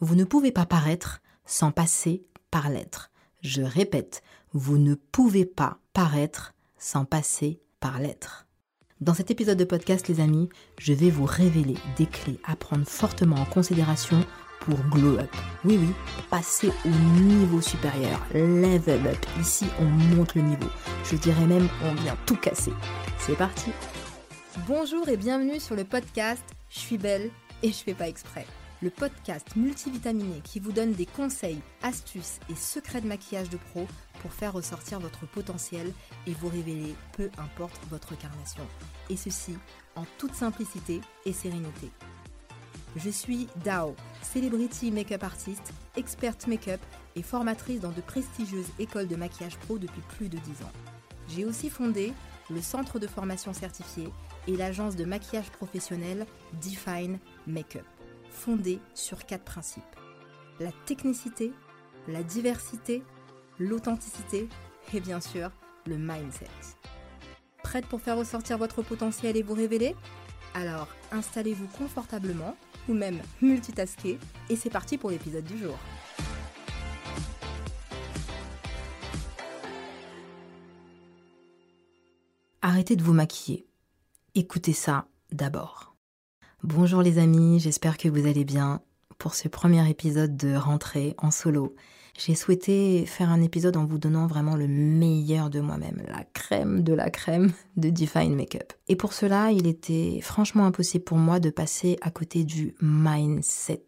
Vous ne pouvez pas paraître sans passer par l'être. Je répète, vous ne pouvez pas paraître sans passer par l'être. Dans cet épisode de podcast, les amis, je vais vous révéler des clés à prendre fortement en considération pour glow up. Oui, oui, passer au niveau supérieur, level up. Ici, on monte le niveau. Je dirais même, on vient tout casser. C'est parti. Bonjour et bienvenue sur le podcast Je suis belle et je fais pas exprès le podcast multivitaminé qui vous donne des conseils, astuces et secrets de maquillage de pro pour faire ressortir votre potentiel et vous révéler peu importe votre carnation. Et ceci en toute simplicité et sérénité. Je suis Dao, celebrity make-up artist, experte make-up et formatrice dans de prestigieuses écoles de maquillage pro depuis plus de 10 ans. J'ai aussi fondé le centre de formation certifié et l'agence de maquillage professionnel Define Makeup fondée sur quatre principes. La technicité, la diversité, l'authenticité et bien sûr le mindset. Prête pour faire ressortir votre potentiel et vous révéler? Alors installez-vous confortablement ou même multitasker et c'est parti pour l'épisode du jour. Arrêtez de vous maquiller. Écoutez ça d'abord. Bonjour les amis, j'espère que vous allez bien. Pour ce premier épisode de rentrée en solo, j'ai souhaité faire un épisode en vous donnant vraiment le meilleur de moi-même, la crème de la crème de Define Makeup. Et pour cela, il était franchement impossible pour moi de passer à côté du mindset.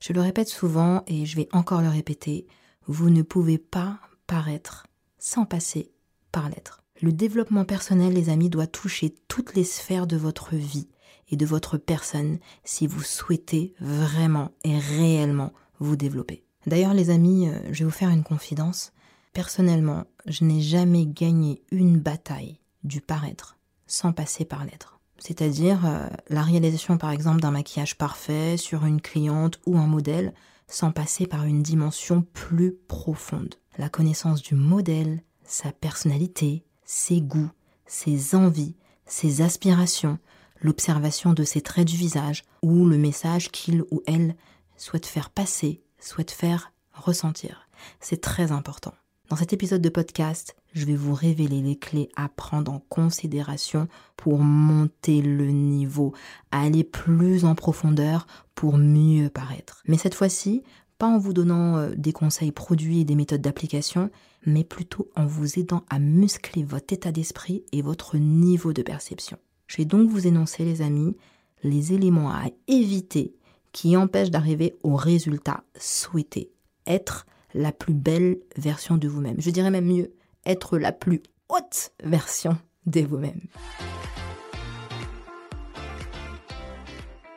Je le répète souvent et je vais encore le répéter, vous ne pouvez pas paraître sans passer par l'être. Le développement personnel, les amis, doit toucher toutes les sphères de votre vie de votre personne si vous souhaitez vraiment et réellement vous développer. D'ailleurs les amis, euh, je vais vous faire une confidence. Personnellement, je n'ai jamais gagné une bataille du paraître sans passer par l'être. C'est-à-dire euh, la réalisation par exemple d'un maquillage parfait sur une cliente ou un modèle sans passer par une dimension plus profonde. La connaissance du modèle, sa personnalité, ses goûts, ses envies, ses aspirations, l'observation de ses traits du visage ou le message qu'il ou elle souhaite faire passer, souhaite faire ressentir. C'est très important. Dans cet épisode de podcast, je vais vous révéler les clés à prendre en considération pour monter le niveau, aller plus en profondeur pour mieux paraître. Mais cette fois-ci, pas en vous donnant euh, des conseils produits et des méthodes d'application, mais plutôt en vous aidant à muscler votre état d'esprit et votre niveau de perception. Je vais donc vous énoncer, les amis, les éléments à éviter qui empêchent d'arriver au résultat souhaité. Être la plus belle version de vous-même. Je dirais même mieux, être la plus haute version de vous-même.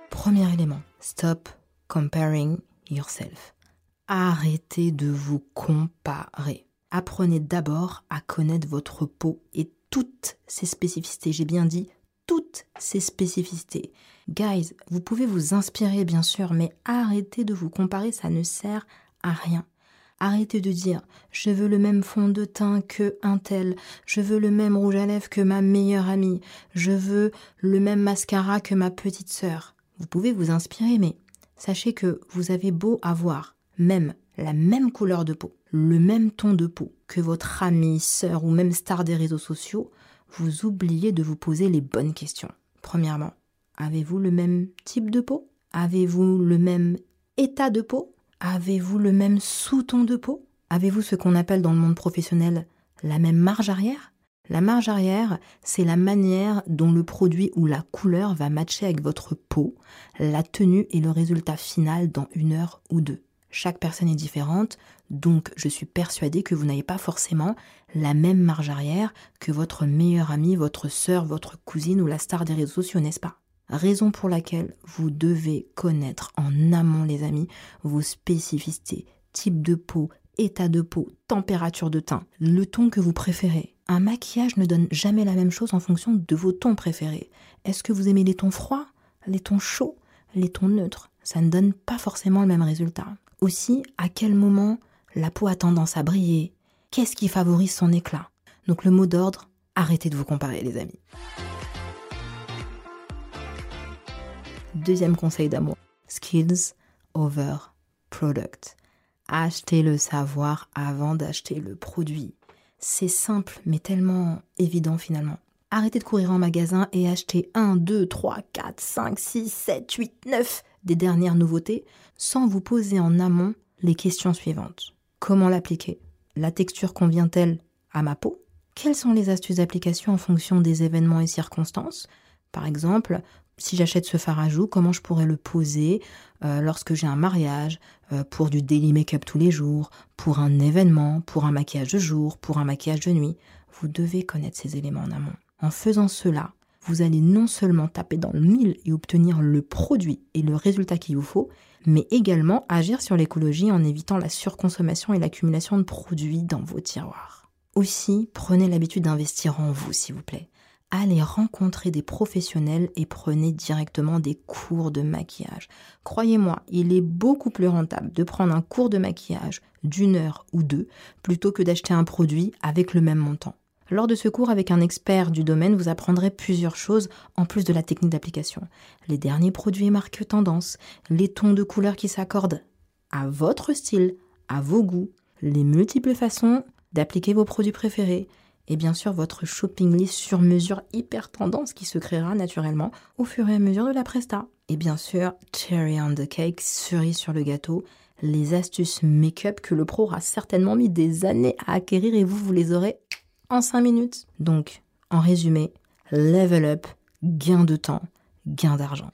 Premier élément, stop comparing yourself. Arrêtez de vous comparer. Apprenez d'abord à connaître votre peau et toutes ses spécificités. J'ai bien dit toutes ces spécificités. Guys, vous pouvez vous inspirer bien sûr, mais arrêtez de vous comparer, ça ne sert à rien. Arrêtez de dire je veux le même fond de teint que un tel, je veux le même rouge à lèvres que ma meilleure amie, je veux le même mascara que ma petite sœur. Vous pouvez vous inspirer, mais sachez que vous avez beau avoir même la même couleur de peau, le même ton de peau que votre amie, sœur ou même star des réseaux sociaux, vous oubliez de vous poser les bonnes questions. Premièrement, avez-vous le même type de peau? Avez-vous le même état de peau? Avez-vous le même sous-ton de peau? Avez-vous ce qu'on appelle dans le monde professionnel la même marge arrière? La marge arrière, c'est la manière dont le produit ou la couleur va matcher avec votre peau, la tenue et le résultat final dans une heure ou deux. Chaque personne est différente, donc je suis persuadée que vous n'avez pas forcément la même marge arrière que votre meilleure amie, votre sœur, votre cousine ou la star des réseaux sociaux, n'est-ce pas? Raison pour laquelle vous devez connaître en amont les amis vos spécificités, type de peau, état de peau, température de teint, le ton que vous préférez. Un maquillage ne donne jamais la même chose en fonction de vos tons préférés. Est-ce que vous aimez les tons froids, les tons chauds, les tons neutres? Ça ne donne pas forcément le même résultat. Aussi, à quel moment la peau a tendance à briller Qu'est-ce qui favorise son éclat Donc le mot d'ordre, arrêtez de vous comparer les amis. Deuxième conseil d'amour, skills over product. Achetez le savoir avant d'acheter le produit. C'est simple, mais tellement évident finalement. Arrêtez de courir en magasin et achetez 1, 2, 3, 4, 5, 6, 7, 8, 9 des dernières nouveautés sans vous poser en amont les questions suivantes. Comment l'appliquer? La texture convient-elle à ma peau? Quelles sont les astuces d'application en fonction des événements et circonstances? Par exemple, si j'achète ce fard à comment je pourrais le poser euh, lorsque j'ai un mariage, euh, pour du daily make-up tous les jours, pour un événement, pour un maquillage de jour, pour un maquillage de nuit? Vous devez connaître ces éléments en amont. En faisant cela, vous allez non seulement taper dans le mille et obtenir le produit et le résultat qu'il vous faut, mais également agir sur l'écologie en évitant la surconsommation et l'accumulation de produits dans vos tiroirs. Aussi, prenez l'habitude d'investir en vous, s'il vous plaît allez rencontrer des professionnels et prenez directement des cours de maquillage. Croyez-moi, il est beaucoup plus rentable de prendre un cours de maquillage d'une heure ou deux plutôt que d'acheter un produit avec le même montant. Lors de ce cours avec un expert du domaine, vous apprendrez plusieurs choses en plus de la technique d'application. Les derniers produits et marques tendance, les tons de couleurs qui s'accordent à votre style, à vos goûts, les multiples façons d'appliquer vos produits préférés, et bien sûr votre shopping list sur mesure hyper tendance qui se créera naturellement au fur et à mesure de la presta. Et bien sûr, cherry on the cake, cerise sur le gâteau, les astuces make-up que le pro aura certainement mis des années à acquérir et vous, vous les aurez en 5 minutes. Donc, en résumé, level up, gain de temps, gain d'argent.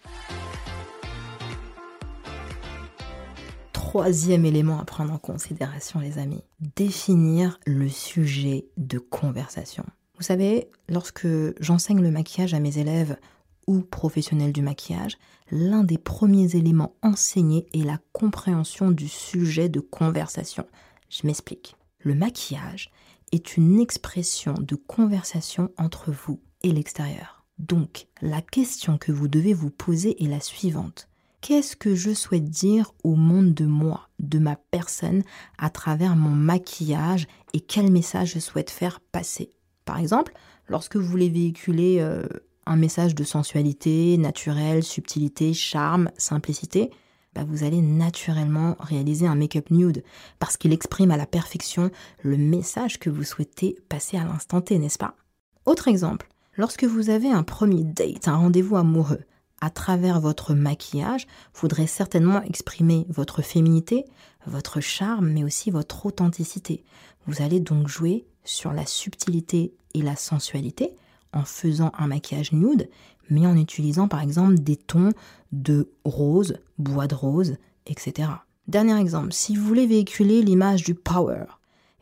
troisième élément à prendre en considération, les amis, définir le sujet de conversation. Vous savez, lorsque j'enseigne le maquillage à mes élèves ou professionnels du maquillage, l'un des premiers éléments enseignés est la compréhension du sujet de conversation. Je m'explique. Le maquillage est une expression de conversation entre vous et l'extérieur. Donc, la question que vous devez vous poser est la suivante qu'est-ce que je souhaite dire au monde de moi, de ma personne, à travers mon maquillage et quel message je souhaite faire passer? Par exemple, lorsque vous voulez véhiculer euh, un message de sensualité, naturelle, subtilité, charme, simplicité, bah, vous allez naturellement réaliser un make-up nude parce qu'il exprime à la perfection le message que vous souhaitez passer à l'instant T, n'est-ce pas? Autre exemple, lorsque vous avez un premier date, un rendez-vous amoureux, à travers votre maquillage, voudrez certainement exprimer votre féminité, votre charme, mais aussi votre authenticité. Vous allez donc jouer sur la subtilité et la sensualité en faisant un maquillage nude, mais en utilisant par exemple des tons de rose, bois de rose, etc. Dernier exemple, si vous voulez véhiculer l'image du power,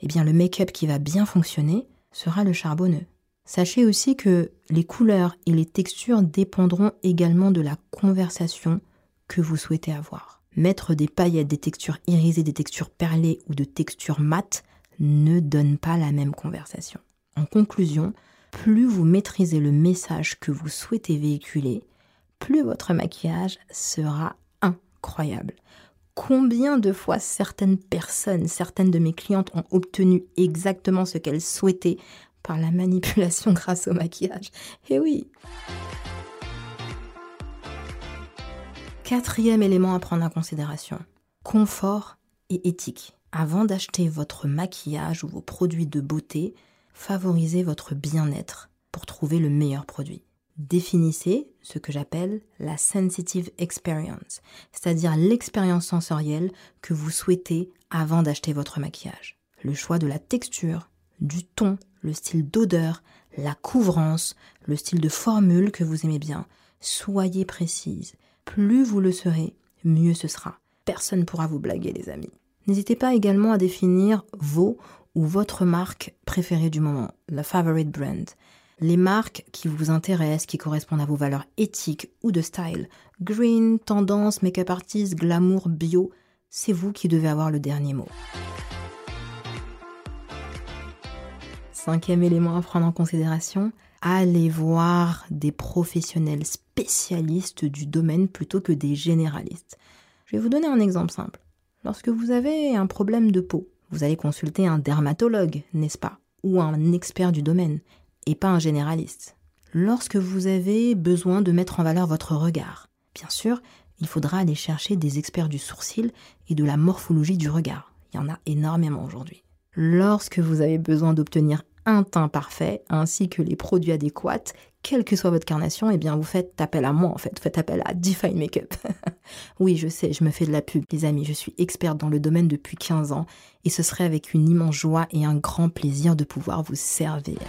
eh bien le make-up qui va bien fonctionner sera le charbonneux. Sachez aussi que les couleurs et les textures dépendront également de la conversation que vous souhaitez avoir. Mettre des paillettes, des textures irisées, des textures perlées ou de textures mates ne donne pas la même conversation. En conclusion, plus vous maîtrisez le message que vous souhaitez véhiculer, plus votre maquillage sera incroyable. Combien de fois certaines personnes, certaines de mes clientes ont obtenu exactement ce qu'elles souhaitaient par la manipulation grâce au maquillage? Eh oui. Quatrième élément à prendre en considération, confort et éthique. Avant d'acheter votre maquillage ou vos produits de beauté, favorisez votre bien-être pour trouver le meilleur produit. Définissez ce que j'appelle la sensitive experience, c'est-à-dire l'expérience sensorielle que vous souhaitez avant d'acheter votre maquillage. Le choix de la texture, du ton, le style d'odeur, la couvrance, le style de formule que vous aimez bien. Soyez précise. Plus vous le serez, mieux ce sera. Personne ne pourra vous blaguer, les amis. N'hésitez pas également à définir vos ou votre marque préférée du moment, la favorite brand. Les marques qui vous intéressent, qui correspondent à vos valeurs éthiques ou de style. Green, tendance, make-up artist, glamour, bio, c'est vous qui devez avoir le dernier mot. Cinquième élément à prendre en considération, allez voir des professionnels spécialistes du domaine plutôt que des généralistes. Je vais vous donner un exemple simple. Lorsque vous avez un problème de peau, vous allez consulter un dermatologue, n'est-ce pas Ou un expert du domaine, et pas un généraliste. Lorsque vous avez besoin de mettre en valeur votre regard, bien sûr, il faudra aller chercher des experts du sourcil et de la morphologie du regard. Il y en a énormément aujourd'hui. Lorsque vous avez besoin d'obtenir un teint parfait ainsi que les produits adéquats, quelle que soit votre carnation, eh bien vous faites appel à moi en fait, vous faites appel à Define Makeup. oui, je sais, je me fais de la pub, les amis, je suis experte dans le domaine depuis 15 ans et ce serait avec une immense joie et un grand plaisir de pouvoir vous servir.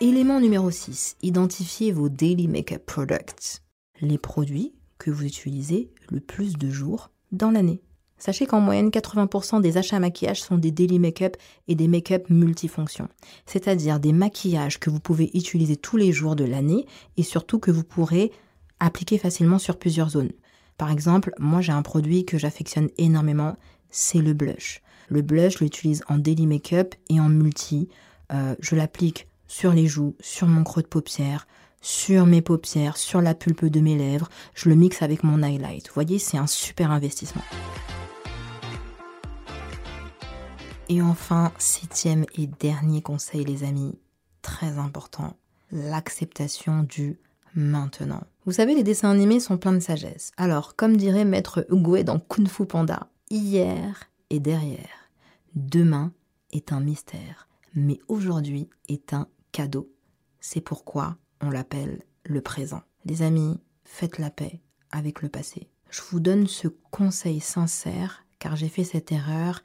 Élément numéro 6, identifiez vos daily makeup products, les produits que vous utilisez le plus de jours dans l'année. Sachez qu'en moyenne, 80% des achats maquillage sont des daily make-up et des make-up multifonctions, c'est-à-dire des maquillages que vous pouvez utiliser tous les jours de l'année et surtout que vous pourrez appliquer facilement sur plusieurs zones. Par exemple, moi j'ai un produit que j'affectionne énormément, c'est le blush. Le blush, je l'utilise en daily make-up et en multi. Euh, je l'applique sur les joues, sur mon creux de paupière, sur mes paupières, sur la pulpe de mes lèvres. Je le mixe avec mon highlight. Vous voyez, c'est un super investissement. Et enfin, septième et dernier conseil, les amis, très important, l'acceptation du maintenant. Vous savez, les dessins animés sont pleins de sagesse. Alors, comme dirait Maître Oogway dans Kung Fu Panda, hier et derrière, demain est un mystère, mais aujourd'hui est un cadeau. C'est pourquoi on l'appelle le présent. Les amis, faites la paix avec le passé. Je vous donne ce conseil sincère car j'ai fait cette erreur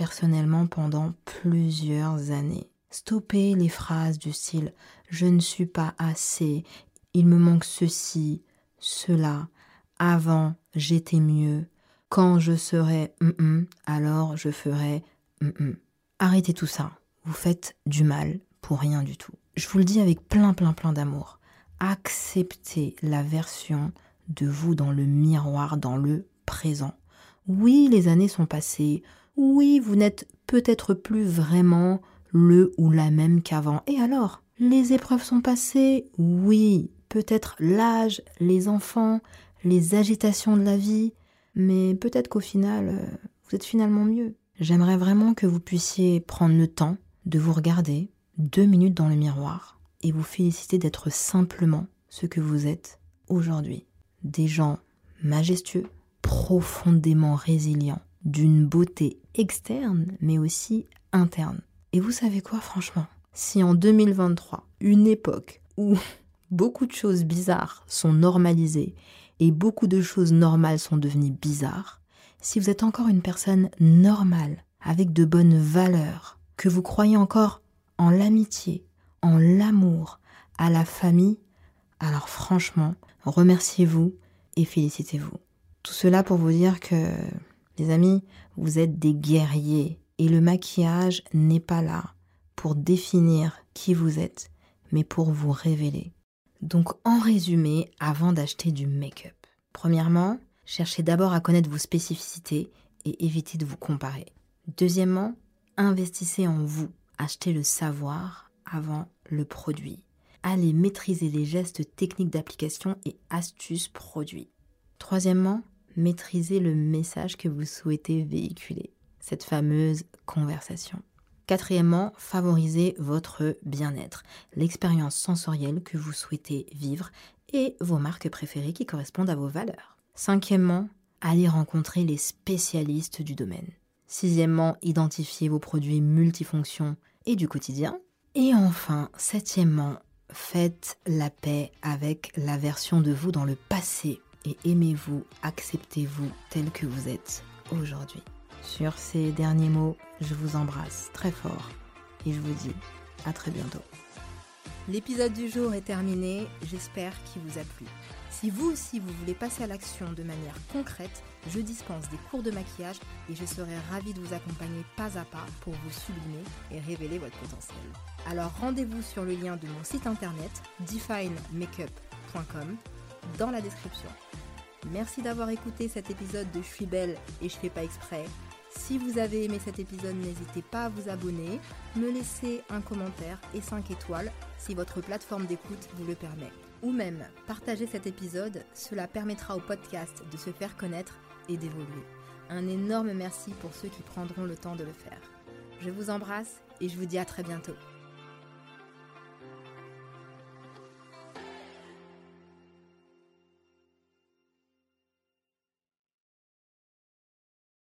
personnellement pendant plusieurs années. Stoppez les phrases du style je ne suis pas assez, il me manque ceci, cela, avant j'étais mieux, quand je serai mm, mm alors je ferai mm, mm. Arrêtez tout ça, vous faites du mal pour rien du tout. Je vous le dis avec plein plein plein d'amour. Acceptez la version de vous dans le miroir, dans le présent. Oui, les années sont passées, oui, vous n'êtes peut-être plus vraiment le ou la même qu'avant. Et alors Les épreuves sont passées? Oui, peut-être l'âge, les enfants, les agitations de la vie, mais peut-être qu'au final, euh, vous êtes finalement mieux. J'aimerais vraiment que vous puissiez prendre le temps de vous regarder deux minutes dans le miroir et vous féliciter d'être simplement ce que vous êtes aujourd'hui. Des gens majestueux, profondément résilients, d'une beauté externe, mais aussi interne. Et vous savez quoi, franchement? Si en 2023, une époque où beaucoup de choses bizarres sont normalisées et beaucoup de choses normales sont devenues bizarres, si vous êtes encore une personne normale, avec de bonnes valeurs, que vous croyez encore en l'amitié, en l'amour, à la famille, alors franchement, remerciez-vous et félicitez-vous. Tout cela pour vous dire que les amis, vous êtes des guerriers et le maquillage n'est pas là pour définir qui vous êtes, mais pour vous révéler. Donc en résumé, avant d'acheter du make-up, premièrement, cherchez d'abord à connaître vos spécificités et évitez de vous comparer. Deuxièmement, investissez en vous, achetez le savoir avant le produit. Allez maîtriser les gestes techniques d'application et astuces produits. Troisièmement, maîtriser le message que vous souhaitez véhiculer, cette fameuse conversation. Quatrièmement, favoriser votre bien-être, l'expérience sensorielle que vous souhaitez vivre et vos marques préférées qui correspondent à vos valeurs. Cinquièmement, allez rencontrer les spécialistes du domaine. Sixièmement, identifier vos produits multifonctions et du quotidien. Et enfin, septièmement, faites la paix avec la version de vous dans le passé et aimez-vous, acceptez-vous tel que vous êtes aujourd'hui. Sur ces derniers mots, je vous embrasse très fort et je vous dis à très bientôt. L'épisode du jour est terminé, j'espère qu'il vous a plu. Si vous aussi vous voulez passer à l'action de manière concrète, je dispense des cours de maquillage et je serai ravie de vous accompagner pas à pas pour vous sublimer et révéler votre potentiel. Alors rendez-vous sur le lien de mon site internet definemakeup.com dans la description. Merci d'avoir écouté cet épisode de Je suis belle et je fais pas exprès. Si vous avez aimé cet épisode, n'hésitez pas à vous abonner, me laisser un commentaire et 5 étoiles si votre plateforme d'écoute vous le permet. Ou même partager cet épisode, cela permettra au podcast de se faire connaître et d'évoluer. Un énorme merci pour ceux qui prendront le temps de le faire. Je vous embrasse et je vous dis à très bientôt.